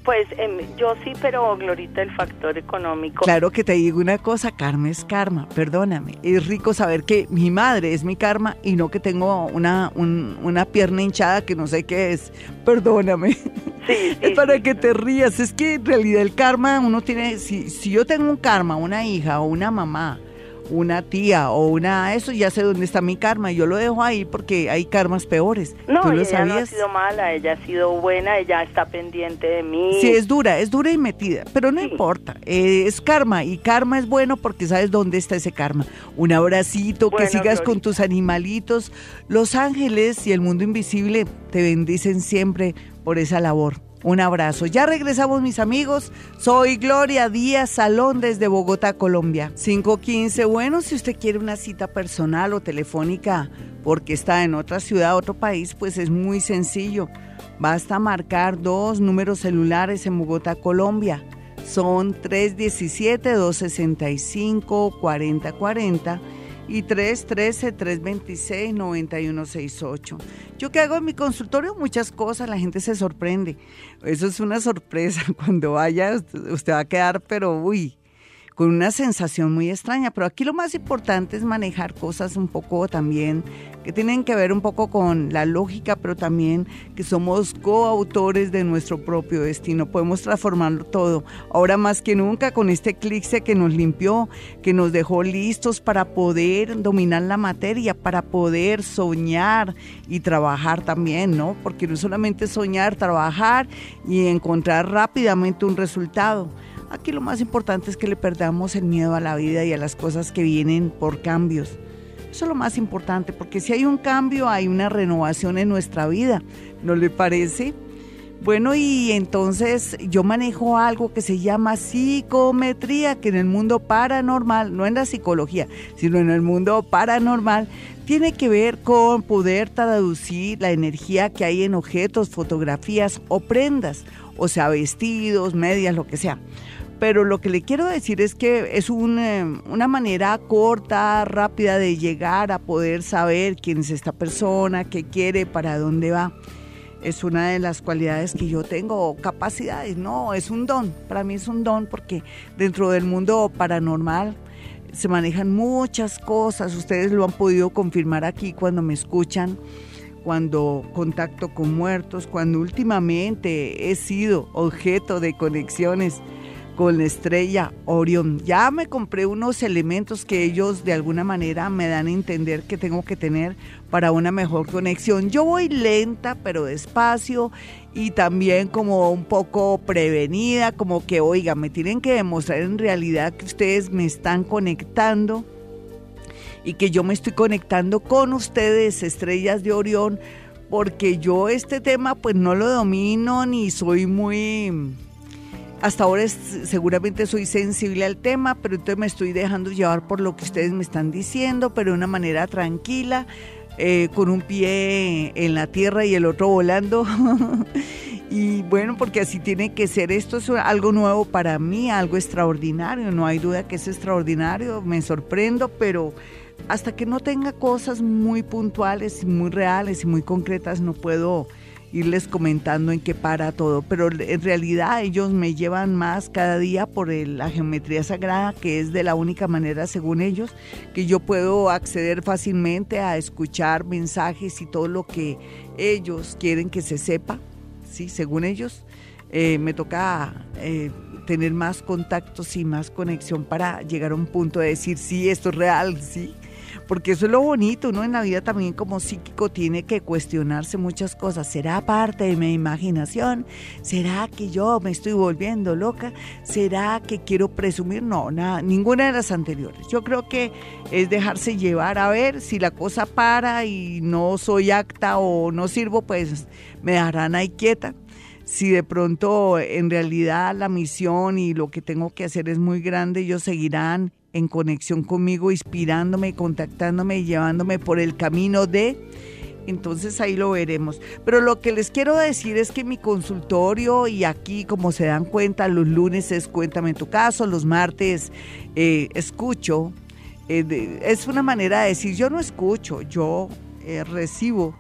Pues em, yo sí, pero Glorita, el factor económico. Claro que te digo una cosa, karma es karma, perdóname. Es rico saber que mi madre es mi karma y no que tengo una, una pierna hinchada que no sé qué es. Perdóname. Sí, *laughs* es para que te rías. Es que en realidad el karma, uno tiene, si, si yo tengo un karma, una hija o una mamá, una tía o una eso, ya sé dónde está mi karma. Yo lo dejo ahí porque hay karmas peores. No, ¿Tú lo ella no ha sido mala, ella ha sido buena, ella está pendiente de mí. Sí, es dura, es dura y metida, pero no Sí. importa. eh, es karma y karma es bueno porque sabes dónde está ese karma. Un abracito, que sigas con tus animalitos. Los ángeles y el mundo invisible te bendicen siempre por esa labor. Un abrazo. Ya regresamos, mis amigos. Soy Gloria Díaz Salón desde Bogotá, Colombia. 515. Bueno, si usted quiere una cita personal o telefónica porque está en otra ciudad, otro país, pues es muy sencillo. Basta marcar dos números celulares en Bogotá, Colombia. Son 317-265-4040 y 313-326-9168. Yo que hago en mi consultorio muchas cosas, la gente se sorprende. Eso es una sorpresa. *laughs* Cuando vaya, usted usted va a quedar, pero uy, con una sensación muy extraña. Pero aquí lo más importante es manejar cosas un poco también que tienen que ver un poco con la lógica, pero también que somos coautores de nuestro propio destino. Podemos transformarlo todo. Ahora más que nunca con este eclipse que nos limpió, que nos dejó listos para poder dominar la materia, para poder soñar y trabajar también, ¿no? Porque no solamente soñar, trabajar y encontrar rápidamente un resultado. Aquí lo más importante es que le perdamos el miedo a la vida y a las cosas que vienen por cambios. Eso es lo más importante, porque si hay un cambio, hay una renovación en nuestra vida, ¿no le parece? Bueno, y entonces yo manejo algo que se llama psicometría, que en el mundo paranormal, no en la psicología, sino en el mundo paranormal, tiene que ver con poder traducir la energía que hay en objetos, fotografías o prendas, o sea, vestidos, medias, lo que sea. Pero lo que le quiero decir es que es un, eh, una manera corta, rápida de llegar a poder saber quién es esta persona, qué quiere, para dónde va. Es una de las cualidades que yo tengo, capacidades, no, es un don, para mí es un don porque dentro del mundo paranormal se manejan muchas cosas, ustedes lo han podido confirmar aquí cuando me escuchan cuando contacto con muertos, cuando últimamente he sido objeto de conexiones con la estrella Orión. Ya me compré unos elementos que ellos de alguna manera me dan a entender que tengo que tener para una mejor conexión. Yo voy lenta, pero despacio y también como un poco prevenida, como que, oiga, me tienen que demostrar en realidad que ustedes me están conectando y que yo me estoy conectando con ustedes, estrellas de Orión, porque yo este tema pues no lo domino ni soy muy hasta ahora seguramente soy sensible al tema, pero entonces me estoy dejando llevar por lo que ustedes me están diciendo, pero de una manera tranquila, eh, con un pie en la tierra y el otro volando. *laughs* y bueno, porque así tiene que ser. Esto es algo nuevo para mí, algo extraordinario. No hay duda que es extraordinario, me sorprendo, pero hasta que no tenga cosas muy puntuales, muy reales y muy concretas, no puedo irles comentando en qué para todo, pero en realidad ellos me llevan más cada día por la geometría sagrada, que es de la única manera, según ellos, que yo puedo acceder fácilmente a escuchar mensajes y todo lo que ellos quieren que se sepa, sí, según ellos. Eh, me toca eh, tener más contactos y más conexión para llegar a un punto de decir, sí, esto es real, sí porque eso es lo bonito, uno en la vida también como psíquico tiene que cuestionarse muchas cosas. ¿Será parte de mi imaginación? ¿Será que yo me estoy volviendo loca? ¿Será que quiero presumir? No, nada, ninguna de las anteriores. Yo creo que es dejarse llevar a ver si la cosa para y no soy acta o no sirvo, pues me dejarán ahí quieta si de pronto en realidad la misión y lo que tengo que hacer es muy grande, ellos seguirán en conexión conmigo, inspirándome, contactándome y llevándome por el camino de... Entonces ahí lo veremos. Pero lo que les quiero decir es que mi consultorio y aquí, como se dan cuenta, los lunes es Cuéntame tu caso, los martes eh, escucho. Eh, es una manera de decir, yo no escucho, yo eh, recibo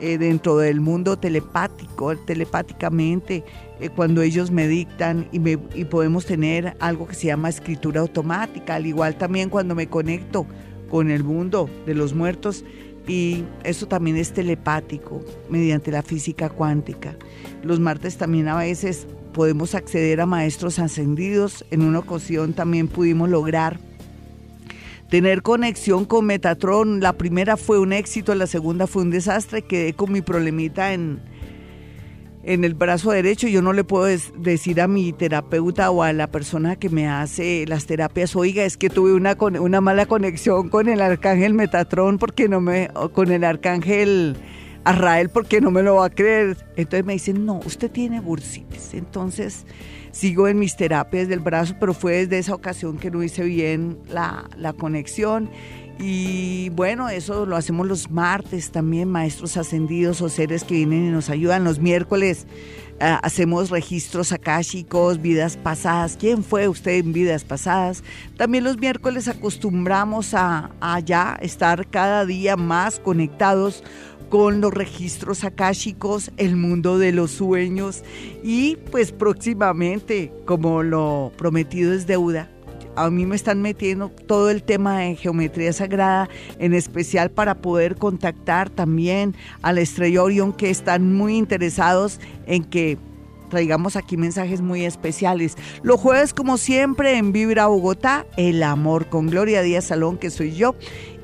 dentro del mundo telepático telepáticamente, eh, cuando ellos me dictan y, y podemos tener algo que se llama escritura automática, al igual también cuando me conecto con el mundo de los muertos y eso también es telepático mediante la física cuántica. Los martes también a veces podemos acceder a maestros ascendidos. En una ocasión también pudimos lograr tener conexión con Metatron. La primera fue un éxito, la segunda fue un desastre. Quedé con mi problemita en, en el brazo derecho. Yo no le puedo decir a mi terapeuta o a la persona que me hace las terapias, oiga, es que tuve una, una mala conexión con el arcángel Metatron porque no me, con el arcángel Arrael porque no me lo va a creer. Entonces me dicen, no, usted tiene bursitis. Entonces sigo en mis terapias del brazo, pero fue desde esa ocasión que no hice bien la, la conexión y bueno, eso lo hacemos los martes también, maestros ascendidos o seres que vienen y nos ayudan. Los miércoles eh, hacemos registros akáshicos, vidas pasadas. ¿Quién fue usted en vidas pasadas? También los miércoles acostumbramos a, a ya estar cada día más conectados con los registros akáshicos, el mundo de los sueños y pues próximamente, como lo prometido es deuda, a mí me están metiendo todo el tema de geometría sagrada, en especial para poder contactar también a la estrella Orión, que están muy interesados en que traigamos aquí mensajes muy especiales. Los jueves, como siempre, en Vibra Bogotá, el amor con Gloria Díaz Salón, que soy yo.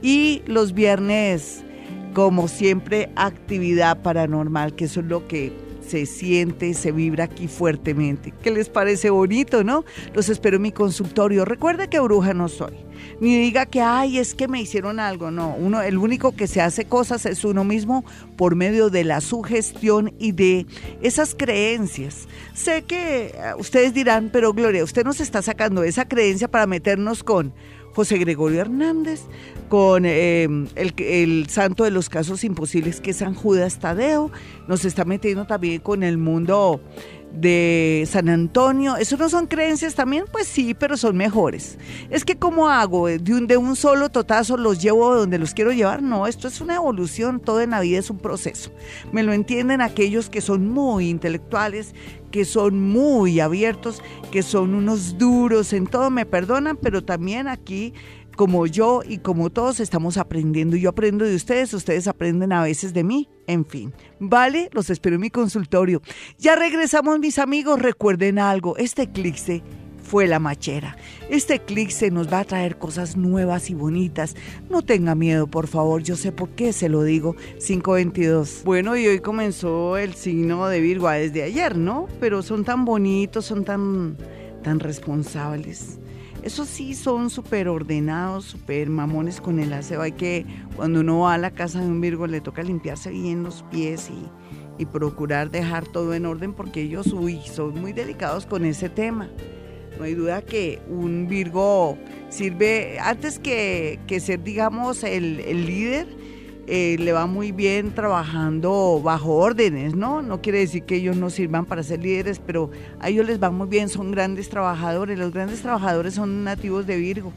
Y los viernes, como siempre, actividad paranormal, que eso es lo que se siente, se vibra aquí fuertemente. ¿Qué les parece bonito, no? Los espero en mi consultorio. Recuerde que bruja no soy. Ni diga que, ay, es que me hicieron algo. No, uno, el único que se hace cosas es uno mismo por medio de la sugestión y de esas creencias. Sé que eh, ustedes dirán, pero Gloria, usted nos está sacando esa creencia para meternos con José Gregorio Hernández, con em, el, santo de los casos imposibles que es San Judas Tadeo, nos está metiendo también con el mundo de San Antonio. ¿Eso no son creencias también? Pues sí, pero son mejores. Es que ¿cómo hago? ¿De un, de un solo totazo los llevo donde los quiero llevar? No, esto es una evolución, todo en la vida es un proceso. Me lo entienden aquellos que son muy intelectuales, que son muy abiertos, que son unos duros en todo, me perdonan, pero también aquí como yo y como todos estamos aprendiendo. Yo aprendo de ustedes, ustedes aprenden a veces de mí. En fin, vale, los espero en mi consultorio. Ya regresamos, mis amigos. Recuerden algo, este eclipse fue la machera. Este eclipse nos va a traer cosas nuevas y bonitas. No tenga miedo, por favor. Yo sé por qué se lo digo. 522. Bueno, y hoy comenzó el signo de Virgo desde ayer, ¿no? Pero son tan bonitos, son tan, tan responsables. Eso sí, son súper ordenados, súper mamones con el aseo. Hay que, cuando uno va a la casa de un Virgo, le toca limpiarse bien los pies y, procurar dejar todo en orden porque ellos, uy, son muy delicados con ese tema. No hay duda que un Virgo sirve, antes que, que ser, digamos, el, el líder, eh, le va muy bien trabajando bajo órdenes, ¿no? No quiere decir que ellos no sirvan para ser líderes, pero a ellos les va muy bien, son grandes trabajadores. Los grandes trabajadores son nativos de Virgo,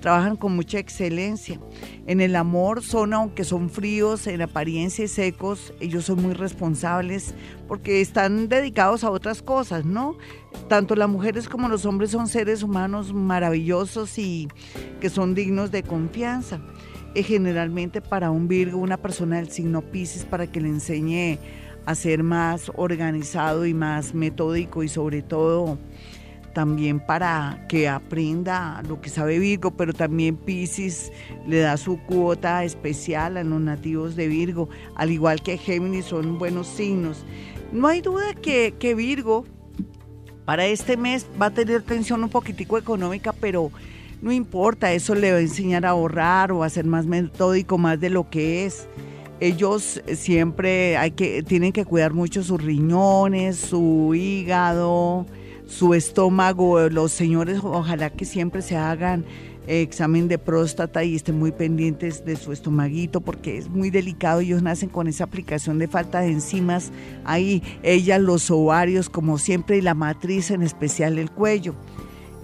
trabajan con mucha excelencia. En el amor son, aunque son fríos, en apariencia y secos, ellos son muy responsables porque están dedicados a otras cosas, ¿no? Tanto las mujeres como los hombres son seres humanos maravillosos y que son dignos de confianza generalmente para un Virgo, una persona del signo Pisces, para que le enseñe a ser más organizado y más metódico y sobre todo también para que aprenda lo que sabe Virgo, pero también Pisces le da su cuota especial a los nativos de Virgo, al igual que Géminis son buenos signos. No hay duda que, que Virgo para este mes va a tener tensión un poquitico económica, pero no importa, eso le va a enseñar a ahorrar o a ser más metódico, más de lo que es. Ellos siempre hay que, tienen que cuidar mucho sus riñones, su hígado, su estómago. Los señores ojalá que siempre se hagan examen de próstata y estén muy pendientes de su estomaguito porque es muy delicado. Ellos nacen con esa aplicación de falta de enzimas. Ahí ella, los ovarios, como siempre, y la matriz, en especial el cuello.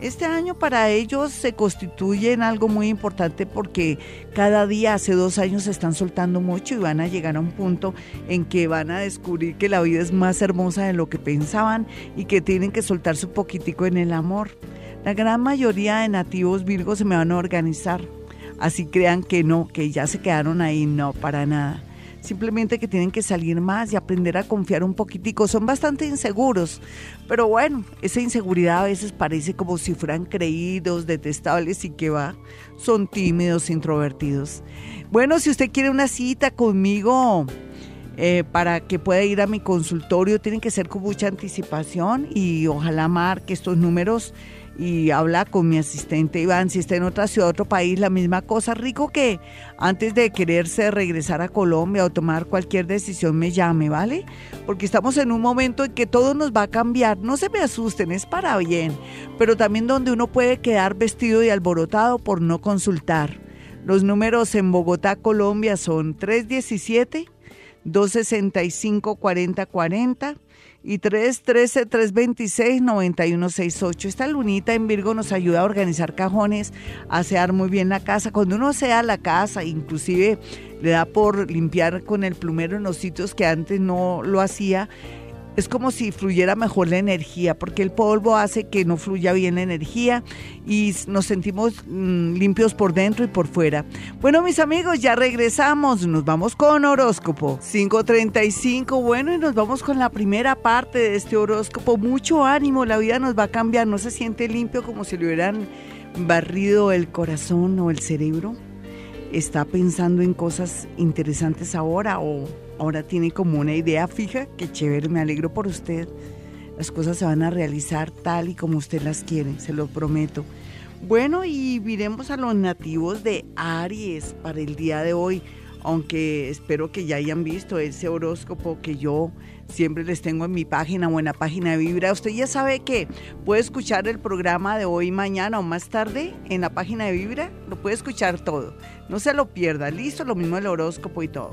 Este año para ellos se constituye en algo muy importante porque cada día, hace dos años, se están soltando mucho y van a llegar a un punto en que van a descubrir que la vida es más hermosa de lo que pensaban y que tienen que soltarse un poquitico en el amor. La gran mayoría de nativos Virgo se me van a organizar. Así crean que no, que ya se quedaron ahí, no, para nada simplemente que tienen que salir más y aprender a confiar un poquitico. Son bastante inseguros, pero bueno, esa inseguridad a veces parece como si fueran creídos, detestables y que va, son tímidos, introvertidos. Bueno, si usted quiere una cita conmigo, eh, para que pueda ir a mi consultorio tienen que ser con mucha anticipación y ojalá marque estos números y habla con mi asistente Iván. Si está en otra ciudad, otro país, la misma cosa. Rico que antes de quererse regresar a Colombia o tomar cualquier decisión me llame, ¿vale? Porque estamos en un momento en que todo nos va a cambiar. No se me asusten, es para bien, pero también donde uno puede quedar vestido y alborotado por no consultar. Los números en Bogotá, Colombia son 317 265 4040 y 313-326-9168. Esta lunita en Virgo nos ayuda a organizar cajones, a asear muy bien la casa. Cuando uno sea la casa, inclusive le da por limpiar con el plumero en los sitios que antes no lo hacía, es como si fluyera mejor la energía, porque el polvo hace que no fluya bien la energía y nos sentimos mm, limpios por dentro y por fuera. Bueno, mis amigos, ya regresamos, nos vamos con horóscopo 535, bueno, y nos vamos con la primera parte de este horóscopo. Mucho ánimo, la vida nos va a cambiar, no se siente limpio como si le hubieran barrido el corazón o el cerebro. ¿Está pensando en cosas interesantes ahora o ahora tiene como una idea fija, que chévere, me alegro por usted. Las cosas se van a realizar tal y como usted las quiere, se lo prometo. Bueno, y miremos a los nativos de Aries para el día de hoy, aunque espero que ya hayan visto ese horóscopo que yo siempre les tengo en mi página o en la página de Vibra. Usted ya sabe que puede escuchar el programa de hoy, mañana o más tarde en la página de Vibra. Lo puede escuchar todo. No se lo pierda. Listo, lo mismo el horóscopo y todo.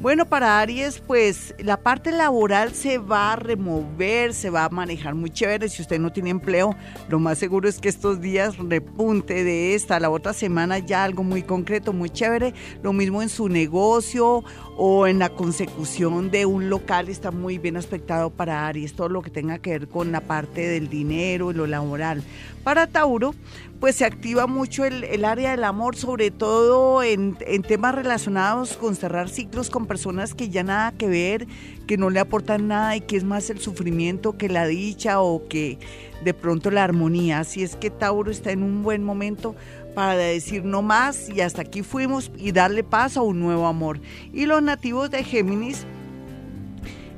Bueno, para Aries, pues la parte laboral se va a remover, se va a manejar muy chévere. Si usted no tiene empleo, lo más seguro es que estos días repunte de esta, la otra semana ya algo muy concreto, muy chévere. Lo mismo en su negocio o en la consecución de un local está muy bien aspectado para Aries, todo lo que tenga que ver con la parte del dinero y lo laboral. Para Tauro, pues se activa mucho el, área del amor, sobre todo en, en, temas relacionados con cerrar ciclos con personas que ya nada que ver, que no le aportan nada y que es más el sufrimiento que la dicha o que de pronto la armonía. Así es que Tauro está en un buen momento para decir no más y hasta aquí fuimos y darle paso a un nuevo amor. Y los nativos de Géminis,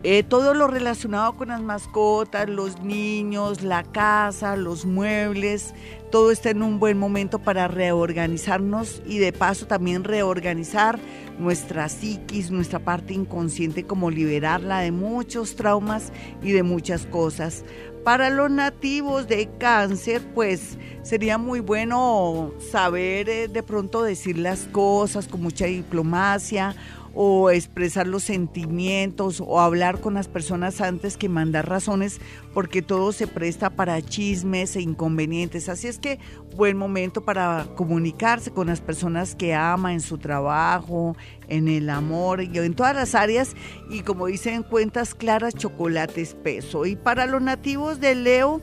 eh, todo lo relacionado con las mascotas, los niños, la casa, los muebles, todo está en un buen momento para reorganizarnos y de paso también reorganizar nuestra psiquis, nuestra parte inconsciente, como liberarla de muchos traumas y de muchas cosas. Para los nativos de cáncer, pues sería muy bueno saber eh, de pronto decir las cosas con mucha diplomacia o expresar los sentimientos o hablar con las personas antes que mandar razones porque todo se presta para chismes e inconvenientes. Así es que buen momento para comunicarse con las personas que ama en su trabajo, en el amor y en todas las áreas y como dicen cuentas claras, chocolate espeso. Y para los nativos de Leo,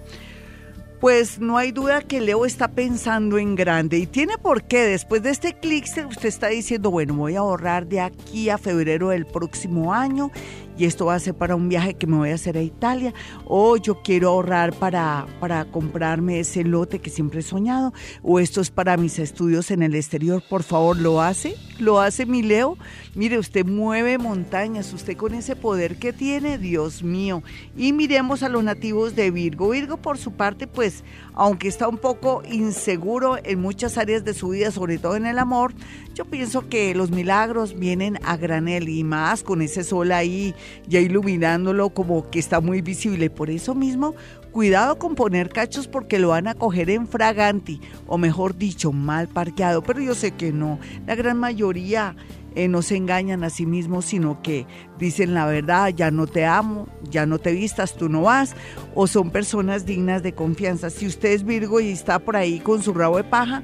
pues no hay duda que Leo está pensando en grande y tiene por qué. Después de este clic, usted está diciendo, bueno, voy a ahorrar de aquí a febrero del próximo año y esto va a ser para un viaje que me voy a hacer a Italia, o yo quiero ahorrar para, para comprarme ese lote que siempre he soñado, o esto es para mis estudios en el exterior, por favor, lo hace, lo hace mi Leo. Mire, usted mueve montañas, usted con ese poder que tiene, Dios mío. Y miremos a los nativos de Virgo. Virgo, por su parte, pues, aunque está un poco inseguro en muchas áreas de su vida, sobre todo en el amor, yo pienso que los milagros vienen a granel y más con ese sol ahí ya iluminándolo como que está muy visible. Por eso mismo, cuidado con poner cachos porque lo van a coger en fraganti o mejor dicho, mal parqueado. Pero yo sé que no. La gran mayoría eh, no se engañan a sí mismos, sino que dicen la verdad, ya no te amo, ya no te vistas, tú no vas, o son personas dignas de confianza. Si usted es Virgo y está por ahí con su rabo de paja,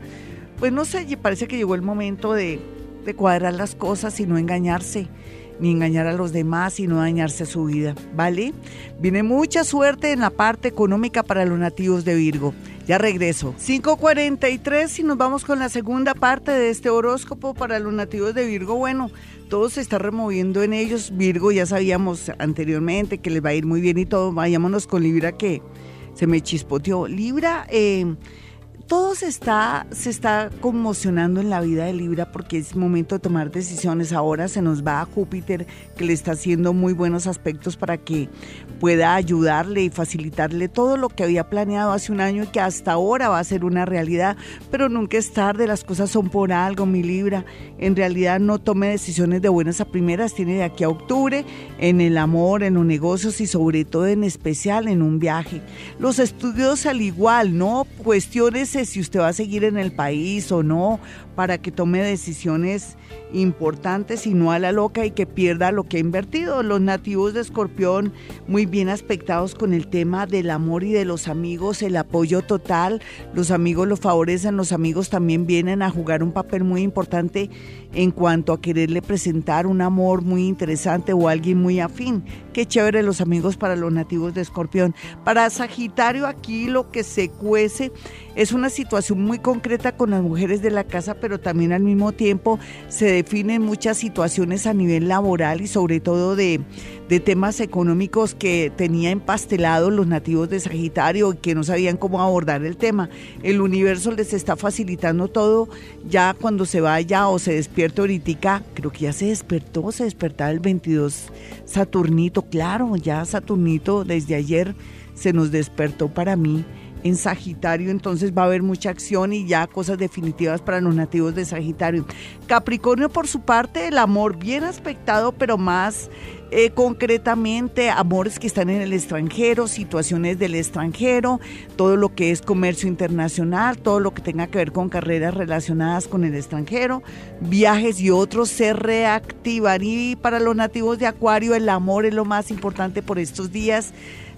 pues no sé, parece que llegó el momento de, de cuadrar las cosas y no engañarse ni engañar a los demás y no dañarse su vida, ¿vale? Viene mucha suerte en la parte económica para los nativos de Virgo. Ya regreso. 5.43 y nos vamos con la segunda parte de este horóscopo para los nativos de Virgo. Bueno, todo se está removiendo en ellos. Virgo ya sabíamos anteriormente que les va a ir muy bien y todo. Vayámonos con Libra que se me chispoteó. Libra, eh, todo se está, se está conmocionando en la vida de Libra porque es momento de tomar decisiones. Ahora se nos va a Júpiter, que le está haciendo muy buenos aspectos para que pueda ayudarle y facilitarle todo lo que había planeado hace un año y que hasta ahora va a ser una realidad. Pero nunca es tarde, las cosas son por algo, mi Libra. En realidad no tome decisiones de buenas a primeras, tiene de aquí a octubre en el amor, en los negocios y sobre todo en especial en un viaje. Los estudios al igual, ¿no? Cuestiones si usted va a seguir en el país o no, para que tome decisiones importantes y no a la loca y que pierda lo que ha invertido. Los nativos de Escorpión muy bien aspectados con el tema del amor y de los amigos, el apoyo total, los amigos lo favorecen, los amigos también vienen a jugar un papel muy importante en cuanto a quererle presentar un amor muy interesante o alguien muy afín. Qué chévere los amigos para los nativos de Escorpión. Para Sagitario aquí lo que se cuece es una situación muy concreta con las mujeres de la casa, pero también al mismo tiempo se definen muchas situaciones a nivel laboral y sobre todo de, de temas económicos que tenía empastelado los nativos de Sagitario y que no sabían cómo abordar el tema. El universo les está facilitando todo. Ya cuando se vaya o se despierte ahorita, creo que ya se despertó, se despertaba el 22 Saturnito, claro, ya Saturnito desde ayer se nos despertó para mí en Sagitario, entonces va a haber mucha acción y ya cosas definitivas para los nativos de Sagitario. Capricornio, por su parte, el amor bien aspectado, pero más eh, concretamente amores que están en el extranjero, situaciones del extranjero, todo lo que es comercio internacional, todo lo que tenga que ver con carreras relacionadas con el extranjero, viajes y otros se reactivan. Y para los nativos de Acuario, el amor es lo más importante por estos días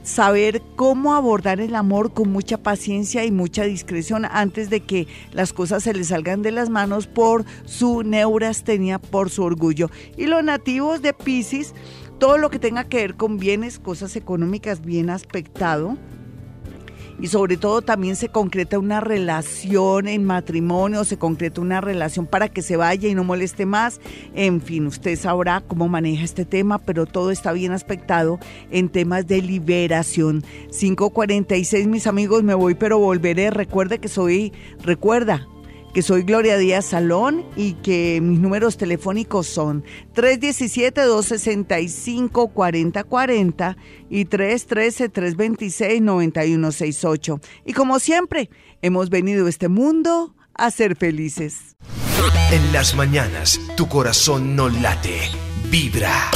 saber cómo abordar el amor con mucha paciencia y mucha discreción antes de que las cosas se les salgan de las manos por su neurastenia, por su orgullo. Y los nativos de Pisces, todo lo que tenga que ver con bienes, cosas económicas bien aspectado, y sobre todo también se concreta una relación en matrimonio, se concreta una relación para que se vaya y no moleste más. En fin, usted sabrá cómo maneja este tema, pero todo está bien aspectado en temas de liberación. 546, mis amigos, me voy, pero volveré. Recuerde que soy, recuerda, que soy Gloria Díaz Salón y que mis números telefónicos son 317-265-4040 y 313-326-9168. Y como siempre, hemos venido a este mundo a ser felices. En las mañanas, tu corazón no late, vibra.